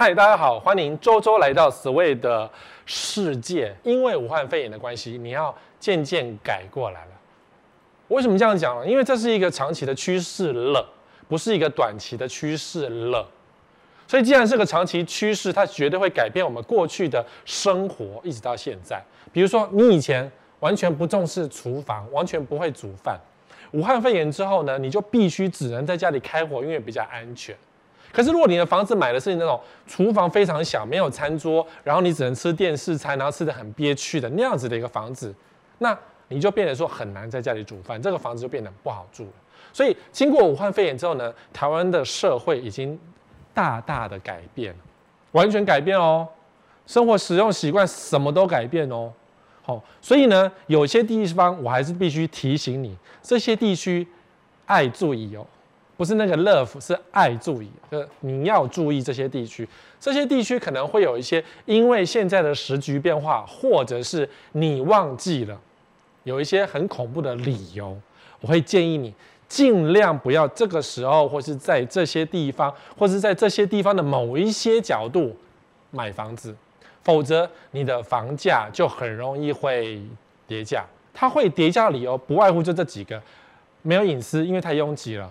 嗨，大家好，欢迎周周来到 Sway 的世界。因为武汉肺炎的关系，你要渐渐改过来了。为什么这样讲呢？因为这是一个长期的趋势了，不是一个短期的趋势了。所以既然是个长期趋势，它绝对会改变我们过去的生活，一直到现在。比如说，你以前完全不重视厨房，完全不会煮饭。武汉肺炎之后呢，你就必须只能在家里开火，因为比较安全。可是，如果你的房子买的是那种厨房非常小、没有餐桌，然后你只能吃电视餐，然后吃得很憋屈的那样子的一个房子，那你就变得说很难在家里煮饭，这个房子就变得不好住了。所以，经过武汉肺炎之后呢，台湾的社会已经大大的改变，完全改变哦，生活使用习惯什么都改变哦。好，所以呢，有些地方我还是必须提醒你，这些地区爱注意哦。不是那个 love，是爱注意，就是你要注意这些地区。这些地区可能会有一些，因为现在的时局变化，或者是你忘记了，有一些很恐怖的理由。我会建议你尽量不要这个时候，或是在这些地方，或是在这些地方的某一些角度买房子，否则你的房价就很容易会跌价。它会跌价的理由不外乎就这几个：没有隐私，因为太拥挤了。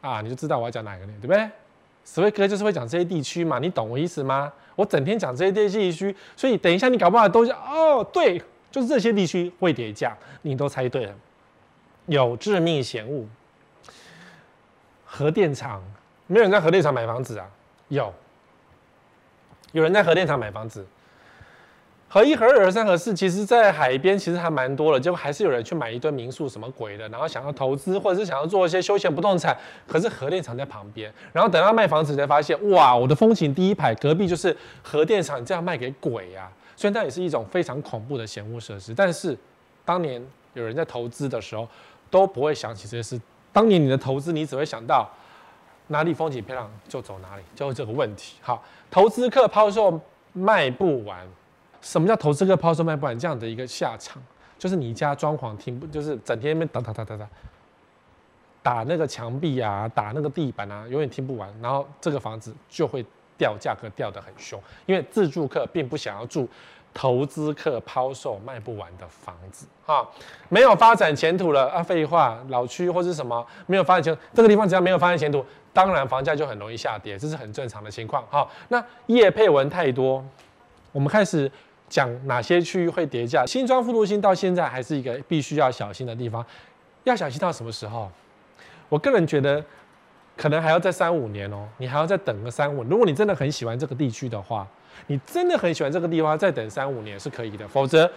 啊，你就知道我要讲哪个呢，对不对？Sway 哥就是会讲这些地区嘛，你懂我意思吗？我整天讲这些地区，所以等一下你搞不好都是哦，对，就是这些地区会跌价，你都猜对了。有致命险物，核电厂，没有人在核电厂买房子啊？有，有人在核电厂买房子。合一、合二、合三、合四，其实，在海边其实还蛮多的，结果还是有人去买一堆民宿什么鬼的，然后想要投资或者是想要做一些休闲不动产，可是核电厂在旁边，然后等到卖房子才发现，哇，我的风景第一排隔壁就是核电厂，这样卖给鬼呀、啊！虽然它也是一种非常恐怖的险恶设施，但是当年有人在投资的时候都不会想起这些事。当年你的投资，你只会想到哪里风景漂亮就走哪里，就是这个问题。好，投资客抛售卖不完。什么叫投资客抛售卖不完这样的一个下场？就是你家装潢停不，就是整天那边打打打打打，打那个墙壁啊，打那个地板啊，永远听不完。然后这个房子就会掉价格，掉得很凶，因为自住客并不想要住投资客抛售卖不完的房子啊，没有发展前途了啊！废话，老区或是什么没有发展前，这个地方只要没有发展前途，当然房价就很容易下跌，这是很正常的情况。好，那业配文太多，我们开始。讲哪些区域会跌价？新庄副都心到现在还是一个必须要小心的地方，要小心到什么时候？我个人觉得，可能还要再三五年哦，你还要再等个三五。如果你真的很喜欢这个地区的话，你真的很喜欢这个地方，再等三五年是可以的。否则，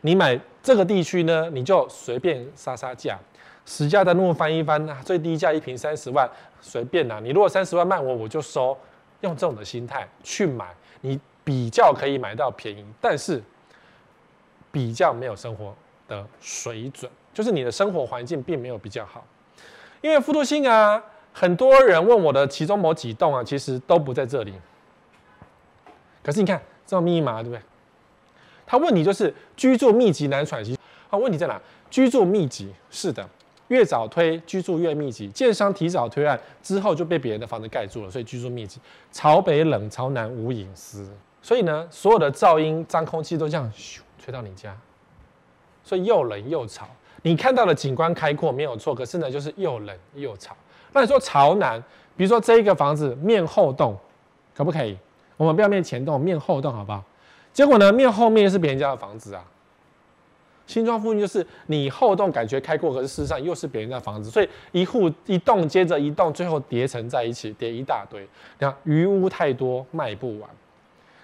你买这个地区呢，你就随便杀杀价，实价登录翻一翻，最低价一瓶三十万，随便啦。你如果三十万卖我，我就收。用这种的心态去买，你。比较可以买到便宜，但是比较没有生活的水准，就是你的生活环境并没有比较好。因为复读性啊，很多人问我的其中某几栋啊，其实都不在这里。可是你看，这密码对不对？他问你就是居住密集难喘息，啊，问题在哪？居住密集是的。越早推，居住越密集，建商提早推案之后就被别人的房子盖住了，所以居住密集。朝北冷，朝南无隐私，所以呢，所有的噪音、脏空气都这样咻吹到你家，所以又冷又吵。你看到的景观开阔没有错，可是呢，就是又冷又吵。那你说朝南，比如说这一个房子面后栋，可不可以？我们不要面前栋，面后栋好不好？结果呢，面后面是别人家的房子啊。新庄附近就是你后栋感觉开阔，可是事实上又是别人家房子，所以一户一栋接着一栋，最后叠成在一起，叠一大堆。你看余屋太多，卖不完。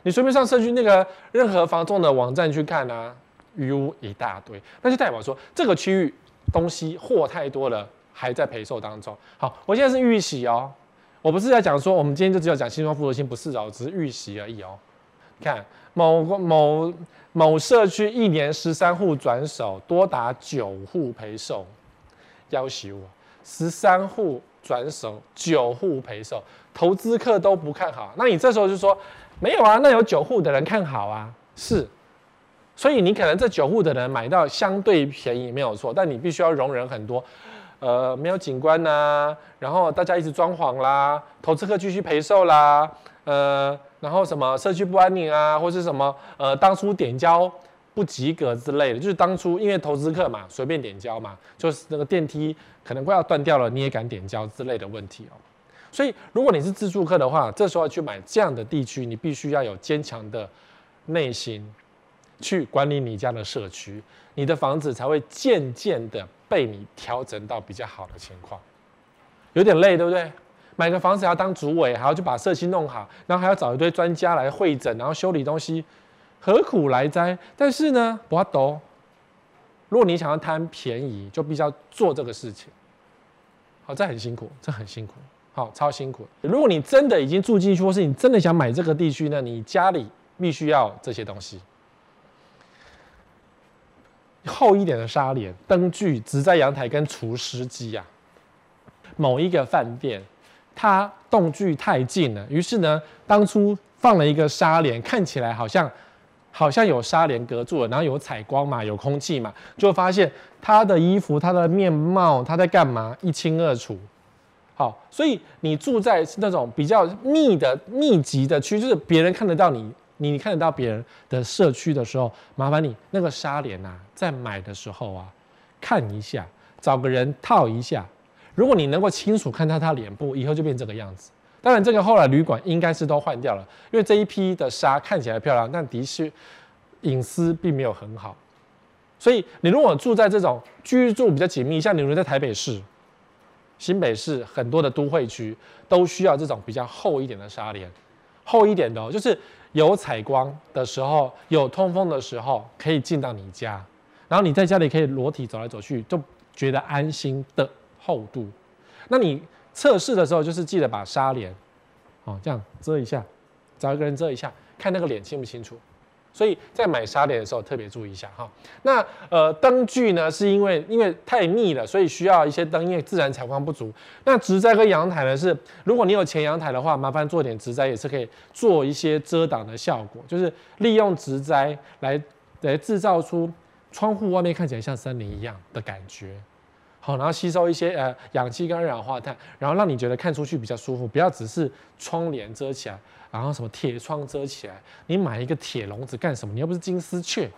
你随便上社区那个任何房仲的网站去看啊，余屋一大堆，那就代表说这个区域东西货太多了，还在赔售当中。好，我现在是预习哦，我不是在讲说我们今天就只有讲新庄副都心，不是哦，只是预习而已哦。看某某。某社区一年十三户转手，多达九户赔售，要求我十三户转手，九户赔售，投资客都不看好。那你这时候就说没有啊？那有九户的人看好啊？是，所以你可能这九户的人买到相对便宜没有错，但你必须要容忍很多，呃，没有景观呐、啊，然后大家一直装潢啦，投资客继续陪售啦，呃，然后什么社区不安宁啊，或是什么呃，当初点交不及格之类的，就是当初因为投资客嘛，随便点交嘛，就是那个电梯可能快要断掉了，你也敢点交之类的问题哦。所以如果你是自住客的话，这时候去买这样的地区，你必须要有坚强的内心去管理你家的社区，你的房子才会渐渐的被你调整到比较好的情况。有点累，对不对？买个房子还要当主委，还要去把社区弄好，然后还要找一堆专家来会诊，然后修理东西，何苦来哉？但是呢，不要抖。如果你想要贪便宜，就必须要做这个事情。好，这很辛苦，这很辛苦，好，超辛苦。如果你真的已经住进去，或是你真的想买这个地区呢，你家里必须要这些东西：厚一点的纱帘、灯具、植栽阳台跟除湿机呀。某一个饭店，它栋距太近了，于是呢，当初放了一个纱帘，看起来好像好像有纱帘隔住了，然后有采光嘛，有空气嘛，就发现他的衣服、他的面貌、他在干嘛一清二楚。好，所以你住在是那种比较密的、密集的区，就是别人看得到你，你看得到别人的社区的时候，麻烦你那个纱帘啊，在买的时候啊，看一下，找个人套一下。如果你能够清楚看到他脸部，以后就变这个样子。当然，这个后来旅馆应该是都换掉了，因为这一批的纱看起来漂亮，但的确隐私并没有很好。所以，你如果住在这种居住比较紧密，像你如在台北市、新北市很多的都会区，都需要这种比较厚一点的纱帘，厚一点的哦，就是有采光的时候、有通风的时候，可以进到你家，然后你在家里可以裸体走来走去，就觉得安心的。厚度，那你测试的时候就是记得把纱帘，哦，这样遮一下，找一个人遮一下，看那个脸清不清楚。所以在买纱帘的时候特别注意一下哈。那呃灯具呢，是因为因为太密了，所以需要一些灯，因为自然采光不足。那植栽跟阳台呢是，如果你有前阳台的话，麻烦做点植栽也是可以做一些遮挡的效果，就是利用植栽来来制造出窗户外面看起来像森林一样的感觉。好，然后吸收一些呃氧气跟二氧化碳，然后让你觉得看出去比较舒服，不要只是窗帘遮起来，然后什么铁窗遮起来。你买一个铁笼子干什么？你又不是金丝雀，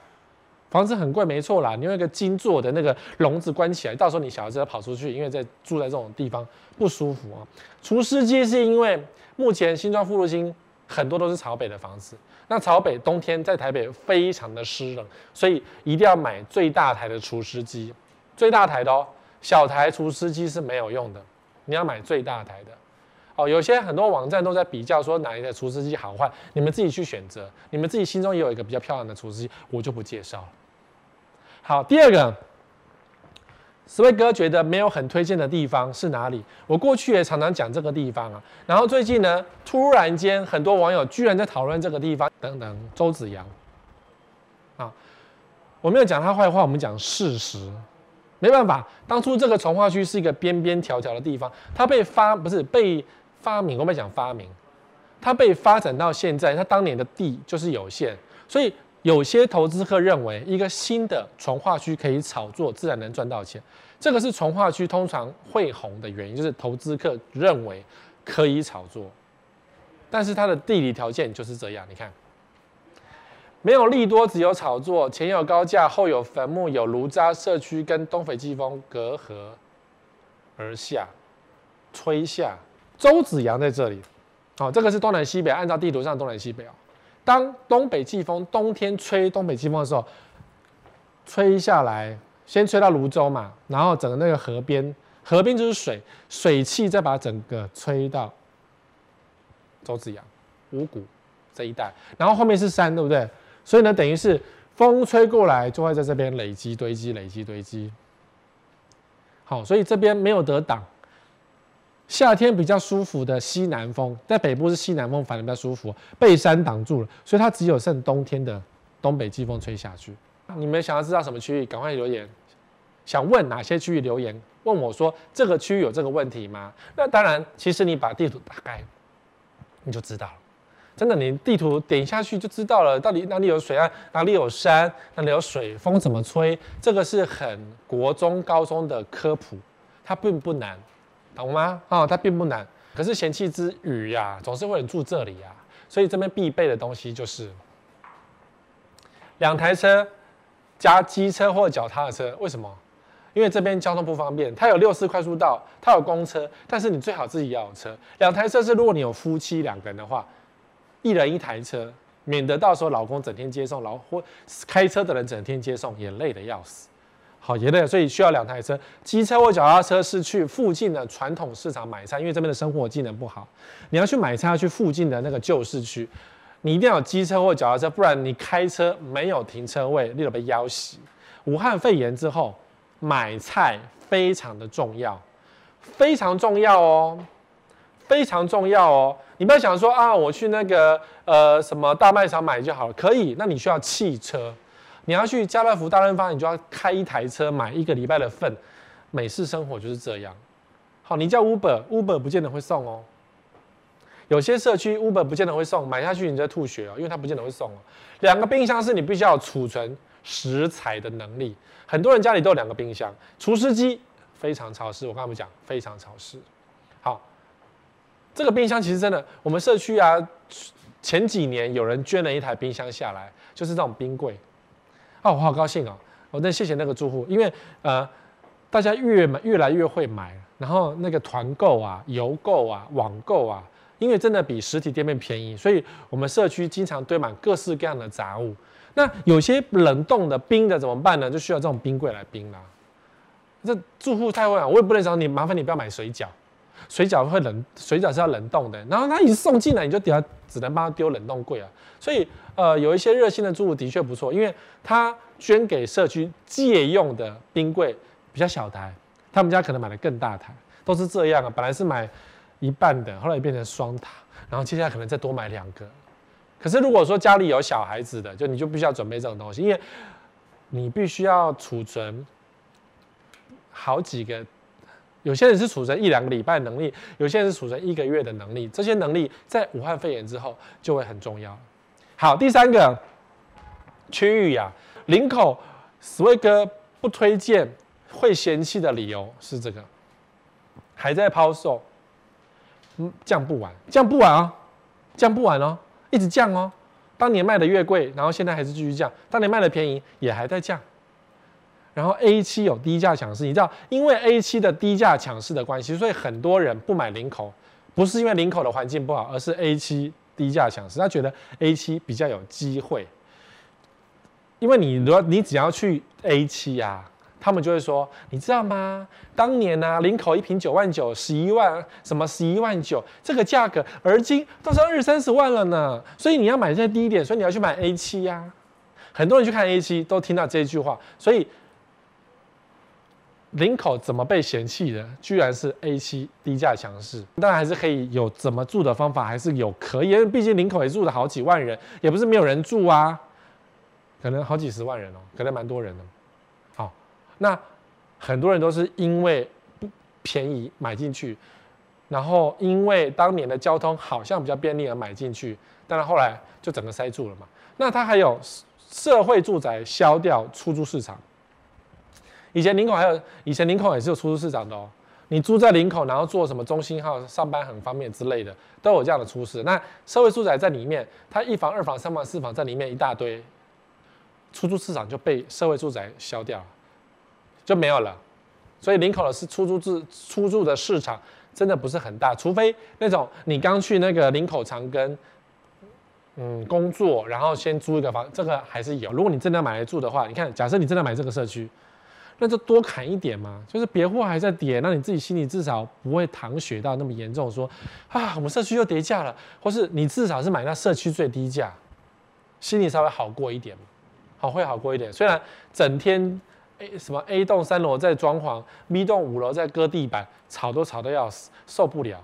房子很贵没错啦，你用一个金做的那个笼子关起来，到时候你小孩子要跑出去，因为在住在这种地方不舒服啊。除湿机是因为目前新庄副都心很多都是朝北的房子，那朝北冬天在台北非常的湿冷，所以一定要买最大台的除湿机，最大台的哦。小台除湿机是没有用的，你要买最大台的。哦，有些很多网站都在比较说哪一个除湿机好坏，你们自己去选择，你们自己心中也有一个比较漂亮的除湿机，我就不介绍了。好，第二个，Sway 哥觉得没有很推荐的地方是哪里？我过去也常常讲这个地方啊，然后最近呢，突然间很多网友居然在讨论这个地方，等等，周子阳。啊，我没有讲他坏话，我们讲事实。没办法，当初这个从化区是一个边边条条的地方，它被发不是被发明，我们讲发明，它被发展到现在，它当年的地就是有限，所以有些投资客认为一个新的从化区可以炒作，自然能赚到钱。这个是从化区通常会红的原因，就是投资客认为可以炒作，但是它的地理条件就是这样，你看。没有利多，只有炒作。前有高架，后有坟墓，有炉渣社区跟东北季风隔河而下，吹下。周子阳在这里，好、哦，这个是东南西北，按照地图上东南西北哦。当东北季风冬天吹东北季风的时候，吹下来，先吹到泸州嘛，然后整个那个河边，河边就是水，水汽再把整个吹到周子阳、五谷这一带，然后后面是山，对不对？所以呢，等于是风吹过来，就会在这边累积堆积，累积堆积。好，所以这边没有得挡。夏天比较舒服的西南风，在北部是西南风，反而比较舒服，被山挡住了，所以它只有剩冬天的东北季风吹下去。你们想要知道什么区域，赶快留言。想问哪些区域留言？问我说这个区域有这个问题吗？那当然，其实你把地图打开，你就知道了。真的，你地图点下去就知道了，到底哪里有水岸，哪里有山，哪里有水，风怎么吹，这个是很国中高中的科普，它并不难，懂吗？啊、它并不难。可是嫌弃之余呀，总是会住这里呀，所以这边必备的东西就是两台车加机车或脚踏车。为什么？因为这边交通不方便，它有六四快速道，它有公车，但是你最好自己要有车。两台车是如果你有夫妻两个人的话，一人一台车，免得到时候老公整天接送，老或开车的人整天接送也累得要死。好，也累，所以需要两台车，机车或脚踏车是去附近的传统市场买菜，因为这边的生活技能不好，你要去买菜要去附近的那个旧市区，你一定要有机车或脚踏车，不然你开车没有停车位，你就被要挟。武汉肺炎之后。买菜非常的重要，非常重要哦，非常重要哦。你不要想说啊，我去那个呃什么大卖场买就好了，可以。那你需要汽车，你要去家乐福、大润发，你就要开一台车买一个礼拜的份。美式生活就是这样。好，你叫 Uber，Uber 不见得会送哦。有些社区 Uber 不见得会送，买下去你就吐血哦，因为它不见得会送哦。两个冰箱是你必须要储存食材的能力。很多人家里都有两个冰箱，除湿机非常潮湿。我刚才讲非常潮湿。好，这个冰箱其实真的，我们社区啊，前几年有人捐了一台冰箱下来，就是这种冰柜。哦，我好高兴哦！我真谢谢那个住户，因为呃，大家越买越来越会买，然后那个团购啊、邮购啊、网购啊，因为真的比实体店面便宜，所以我们社区经常堆满各式各样的杂物。那有些冷冻的冰的怎么办呢？就需要这种冰柜来冰啦。这住户太会啊，我也不能找你，麻烦你不要买水饺，水饺会冷，水饺是要冷冻的。然后他一送进来，你就底下只能帮他丢冷冻柜啊。所以呃，有一些热心的住户的确不错，因为他捐给社区借用的冰柜比较小台，他们家可能买的更大台，都是这样啊。本来是买一半的，后来变成双塔，然后接下来可能再多买两个。可是如果说家里有小孩子的，就你就必须要准备这种东西，因为你必须要储存好几个，有些人是储存一两个礼拜能力，有些人是储存一个月的能力，这些能力在武汉肺炎之后就会很重要。好，第三个区域呀，林口史威哥不推荐会嫌弃的理由是这个，还在抛售，嗯，降不完，降不完啊，降不完哦。一直降哦，当年卖的越贵，然后现在还是继续降；当年卖的便宜，也还在降。然后 A7 有低价抢势，你知道，因为 A7 的低价抢势的关系，所以很多人不买林口，不是因为林口的环境不好，而是 A7 低价抢势，他觉得 A7 比较有机会。因为你如果你只要去 A7 呀。他们就会说，你知道吗？当年呢、啊，林口一瓶九万九，十一万，什么十一万九，这个价格，而今都是二三十万了呢。所以你要买在低一点，所以你要去买 A 七呀。很多人去看 A 七，都听到这句话。所以林口怎么被嫌弃的？居然是 A 七低价强势。当然还是可以有怎么住的方法，还是有可以，因为毕竟林口也住了好几万人，也不是没有人住啊。可能好几十万人哦，可能蛮多人的。好那很多人都是因为不便宜买进去，然后因为当年的交通好像比较便利而买进去，但是后来就整个塞住了嘛。那它还有社会住宅销掉出租市场，以前林口还有以前林口也是有出租市场的哦。你住在林口，然后坐什么中心号上班很方便之类的，都有这样的出事。那社会住宅在里面，它一房、二房、三房、四房在里面一大堆，出租市场就被社会住宅消掉。就没有了，所以林口的是出租自出租的市场真的不是很大，除非那种你刚去那个林口长庚，嗯，工作，然后先租一个房，这个还是有。如果你真的买来住的话，你看，假设你真的买这个社区，那就多砍一点嘛，就是别户还在跌，那你自己心里至少不会淌血到那么严重，说啊，我们社区又跌价了，或是你至少是买那社区最低价，心里稍微好过一点，好会好过一点，虽然整天 A。什么 A 栋三楼在装潢，B 栋五楼在割地板，吵都吵得要死，受不了。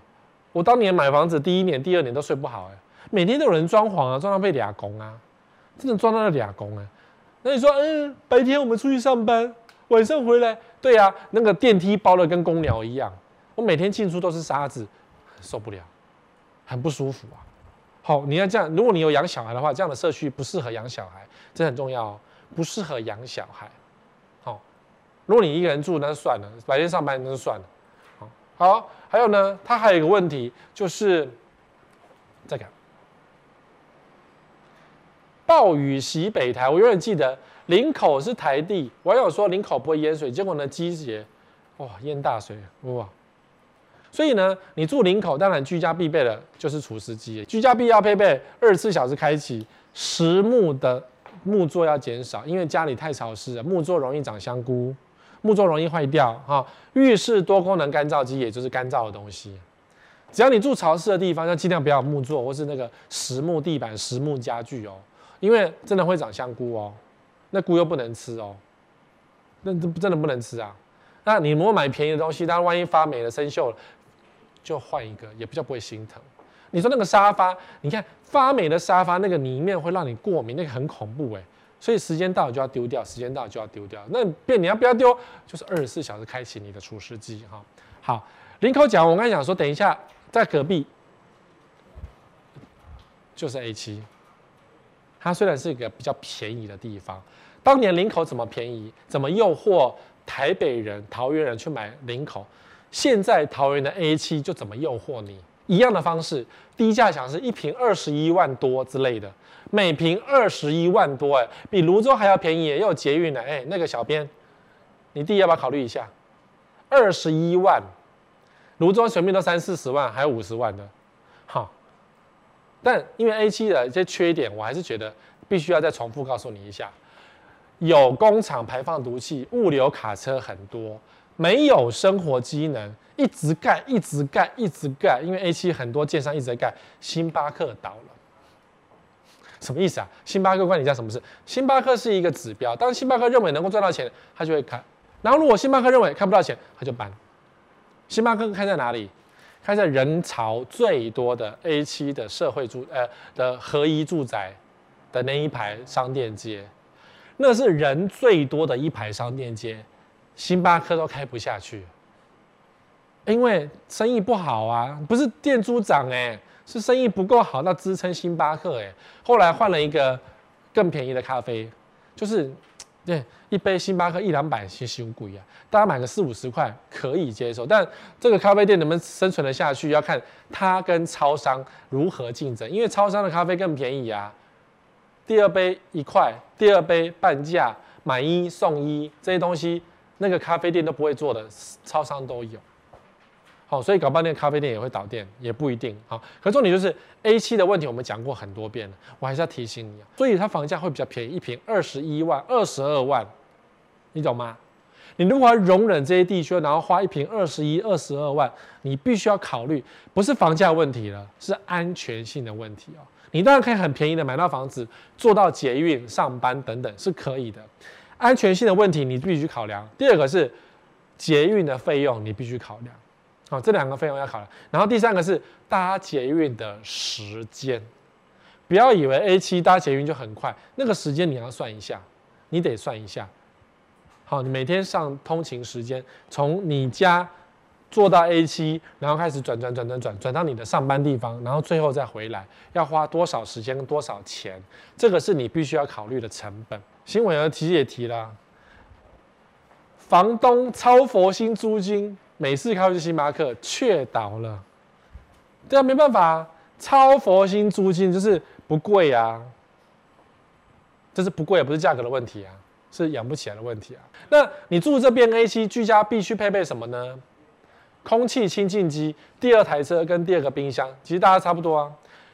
我当年买房子第一年、第二年都睡不好，哎，每天都有人装潢啊，装到被俩工啊，真的装到了俩工啊。那你说，嗯，白天我们出去上班，晚上回来，对呀，那个电梯包的跟公鸟一样，我每天进出都是沙子，受不了，很不舒服啊。好，你要这样，如果你有养小孩的话，这样的社区不适合养小孩，这很重要哦，不适合养小孩。好如果你一个人住，那就算了；白天上班那就算了。好，好，还有呢，它还有一个问题就是，这个，暴雨袭北台，我永远记得林口是台地，网友说林口不会淹水，结果呢，机捷哇淹大水哇。所以呢，你住林口，当然居家必备的就是除湿机。居家必要配备二十四小时开启，实木的木座要减少，因为家里太潮湿了，木座容易长香菇，木座容易坏掉。哈，浴室多功能干燥机，也就是干燥的东西。只要你住潮湿的地方，要尽量不要木座或是那个实木地板、实木家具哦，因为真的会长香菇哦，那菇又不能吃哦，那真的不能吃啊。那你如果买便宜的东西，但万一发霉了、生锈了。就换一个，也比较不会心疼。你说那个沙发，你看发霉的沙发，那个里面会让你过敏，那个很恐怖哎。所以时间到了就要丢掉，时间到了就要丢掉。那变你要不要丢？就是二十四小时开启你的除湿机哈。好，林口讲，我刚才讲说，等一下在隔壁就是 A 七，它虽然是一个比较便宜的地方，当年林口怎么便宜，怎么诱惑台北人、桃园人去买林口？现在桃园的 A7 就怎么诱惑你？一样的方式，低价想是一瓶二十一万多之类的，每瓶二十一万多，哎，比泸州还要便宜，也有捷运的，哎，那个小编，你弟要不要考虑一下？二十一万，泸州随便都三四十万，还有五十万的，好。但因为 A7 的一些缺点，我还是觉得必须要再重复告诉你一下，有工厂排放毒气，物流卡车很多。没有生活机能，一直盖，一直盖，一直盖，因为 A7 很多建商一直在盖。星巴克倒了，什么意思啊？星巴克关你家什么事？星巴克是一个指标，当星巴克认为能够赚到钱，他就会开；然后如果星巴克认为开不到钱，他就搬。星巴克开在哪里？开在人潮最多的 A7 的社会住呃的合一住宅的那一排商店街，那是人最多的一排商店街。星巴克都开不下去，因为生意不好啊，不是店租涨哎，是生意不够好，那支撑星巴克哎。后来换了一个更便宜的咖啡，就是对一杯星巴克一两百其实很贵啊，大家买个四五十块可以接受，但这个咖啡店能不能生存的下去，要看它跟超商如何竞争，因为超商的咖啡更便宜啊，第二杯一块，第二杯半价，买一送一这些东西。那个咖啡店都不会做的，超商都有。好，所以搞半天咖啡店也会倒店，也不一定。好，可重点就是 A7 的问题，我们讲过很多遍了，我还是要提醒你啊。所以它房价会比较便宜，一平二十一万、二十二万，你懂吗？你如果要容忍这些地区，然后花一坪二十一、二十二万，你必须要考虑，不是房价问题了，是安全性的问题哦。你当然可以很便宜的买到房子，做到捷运、上班等等是可以的。安全性的问题你必须考量。第二个是捷运的费用，你必须考量。好，这两个费用要考量。然后第三个是搭捷运的时间，不要以为 A7 搭捷运就很快，那个时间你要算一下，你得算一下。好，你每天上通勤时间，从你家坐到 A7，然后开始转转转转转转到你的上班地方，然后最后再回来，要花多少时间跟多少钱？这个是你必须要考虑的成本。新闻有提也提了，房东超佛心租金，每次开会去星巴克却倒了。对啊，没办法，啊超佛心租金就是不贵啊，这是不贵，不是价格的问题啊，是养不起来的问题啊。那你住这边 A7 居家必须配备什么呢？空气清净机，第二台车跟第二个冰箱，其实大家差不多啊。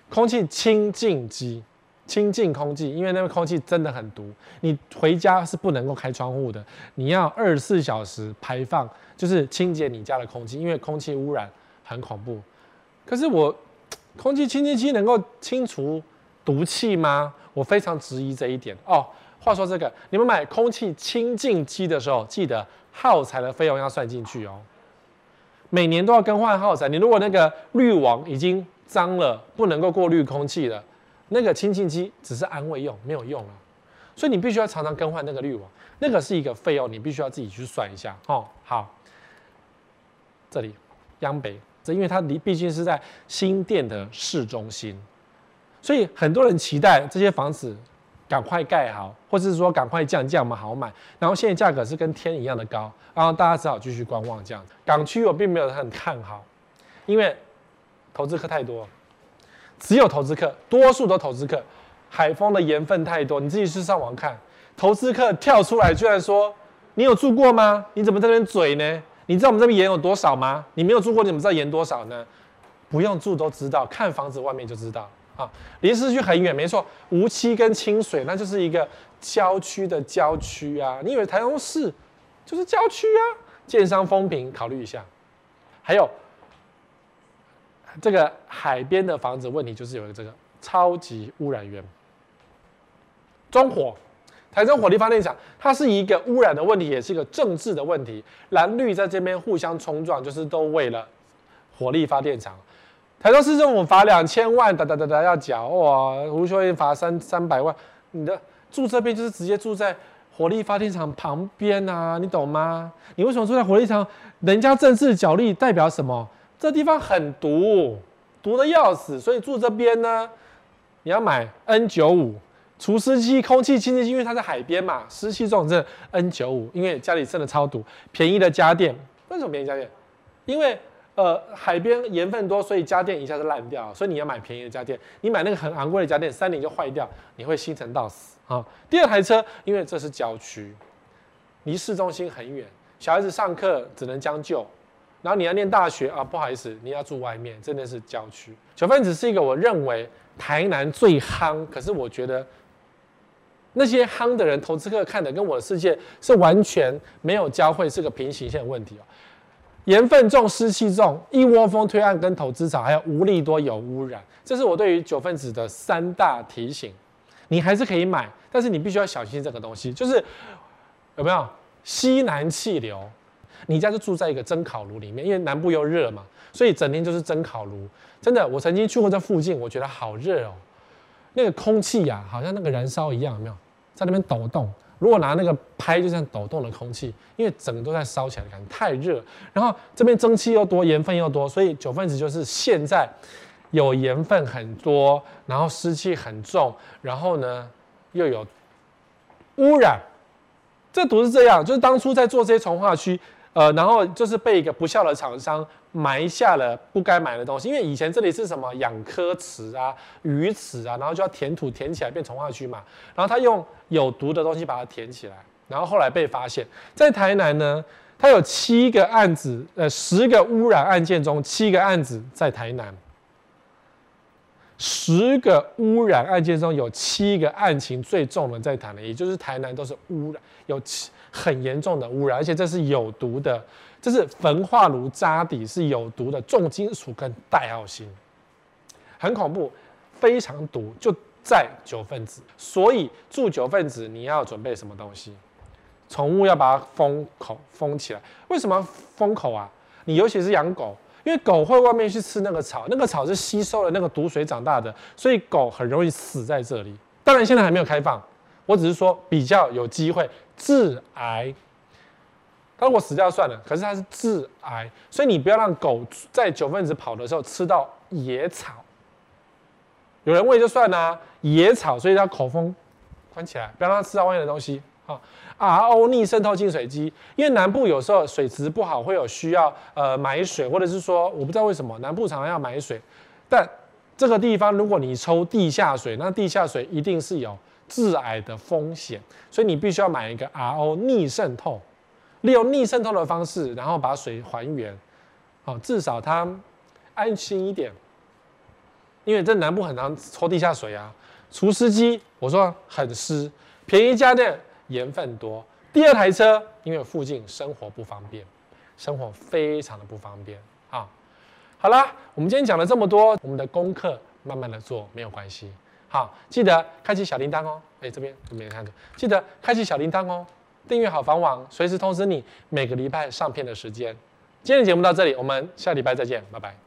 空气清净机。清净空气，因为那边空气真的很毒，你回家是不能够开窗户的，你要二十四小时排放，就是清洁你家的空气，因为空气污染很恐怖。可是我 空气清净机能够清除毒气吗？我非常质疑这一点哦。话说这个，你们买空气清净机的时候，记得耗材的费用要算进去哦。每年都要更换耗材，你如果那个滤网已经脏了，不能够过滤空气了。那个清净机只是安慰用，没有用了，所以你必须要常常更换那个滤网，那个是一个费用，你必须要自己去算一下哦。好，这里央北，这因为它离毕竟是在新店的市中心，所以很多人期待这些房子赶快盖好，或者是说赶快降价，我们好买。然后现在价格是跟天一样的高，然后大家只好继续观望这样。港区我并没有很看好，因为投资客太多，只有投资客，多数都投资客。海丰的盐分太多，你自己去上网看。投资客跳出来居然说：“你有住过吗？你怎么在那边嘴呢？你知道我们这边盐有多少吗？你没有住过，你怎么知道盐多少呢？不用住都知道，看房子外面就知道啊。离市区很远，没错，梧栖跟清水那就是一个郊区的郊区啊。你以为台中市就是郊区啊？建商风评考虑一下。还有这个海边的房子问题，就是有一个这个超级污染源。”中火，台中火力发电厂，它是一个污染的问题，也是一个政治的问题。蓝绿在这边互相冲撞，就是都为了火力发电厂。台中市政府罚两千万，哒哒哒哒要缴哇！吴秀英罚三三百万，你的住这边就是直接住在火力发电厂旁边啊，你懂吗？你为什么住在火力厂？人家政治角力代表什么？这地方很毒，毒的要死，所以住这边呢，你要买 N 九五。除湿机、空气清净机，因为它在海边嘛，湿气重，这 N 九五，因为家里真的超毒。便宜的家电，为什么便宜家电？因为呃海边盐分多，所以家电一下子烂掉，所以你要买便宜的家电。你买那个很昂贵的家电，三年就坏掉，你会心疼到死啊。第二台车，因为这是郊区，离市中心很远，小孩子上课只能将就，然后你要念大学啊，不好意思，你要住外面，真的是郊区。小分子是一个我认为台南最夯，可是我觉得。那些夯的人，投资客看的跟我的世界是完全没有交汇，是个平行线问题哦。盐分重、湿气重，一窝蜂推案跟投资潮，还有无利多有污染，这是我对于九分子的三大提醒。你还是可以买，但是你必须要小心这个东西，就是有没有西南气流？你家就住在一个蒸烤炉里面，因为南部又热嘛，所以整天就是蒸烤炉。真的，我曾经去过这附近，我觉得好热哦，那个空气呀、好像那个燃烧一样，有没有？在那边抖动，如果拿那个拍，就像抖动的空气，因为整个都在烧起来，感觉太热。然后这边蒸汽又多，盐分又多，所以九分子就是现在有盐分很多，然后湿气很重，然后呢又有污染。这图是这样，就是当初在做这些从化区。呃，然后就是被一个不孝的厂商埋下了不该埋的东西，因为以前这里是什么养蚵池啊、鱼池啊，然后就要填土填起来变重划区嘛，然后他用有毒的东西把它填起来，然后后来被发现，在台南呢，他有七个案子，呃，十个污染案件中，七个案子在台南，十个污染案件中有七个案情最重的在台南，也就是台南都是污染有七。很严重的污染，而且这是有毒的，这是焚化炉渣底是有毒的重金属跟戴奥辛，很恐怖，非常毒，就在九分子。所以住九分子你要准备什么东西？宠物要把它封口封起来。为什么封口啊？你尤其是养狗，因为狗会外面去吃那个草，那个草是吸收了那个毒水长大的，所以狗很容易死在这里。当然现在还没有开放，我只是说比较有机会。致癌，他如果死掉算了，可是它是致癌，所以你不要让狗在九分子跑的时候吃到野草。有人喂就算了，野草，所以要口封关起来，不要让它吃到外面的东西。啊，RO 逆渗透净水机，因为南部有时候水质不好，会有需要呃买水，或者是说我不知道为什么南部常常要买水，但这个地方如果你抽地下水，那地下水一定是有。致癌的风险，所以你必须要买一个 RO 逆渗透，利用逆渗透的方式，然后把水还原，好，至少它安心一点。因为这南部很常抽地下水啊，除湿机我说很湿，便宜家电盐分多。第二台车因为附近生活不方便，生活非常的不方便啊。好啦，我们今天讲了这么多，我们的功课慢慢的做没有关系。好，记得开启小铃铛哦。哎，这边有没看到？记得开启小铃铛哦。订阅好房网，随时通知你每个礼拜上片的时间。今天的节目到这里，我们下礼拜再见，拜拜。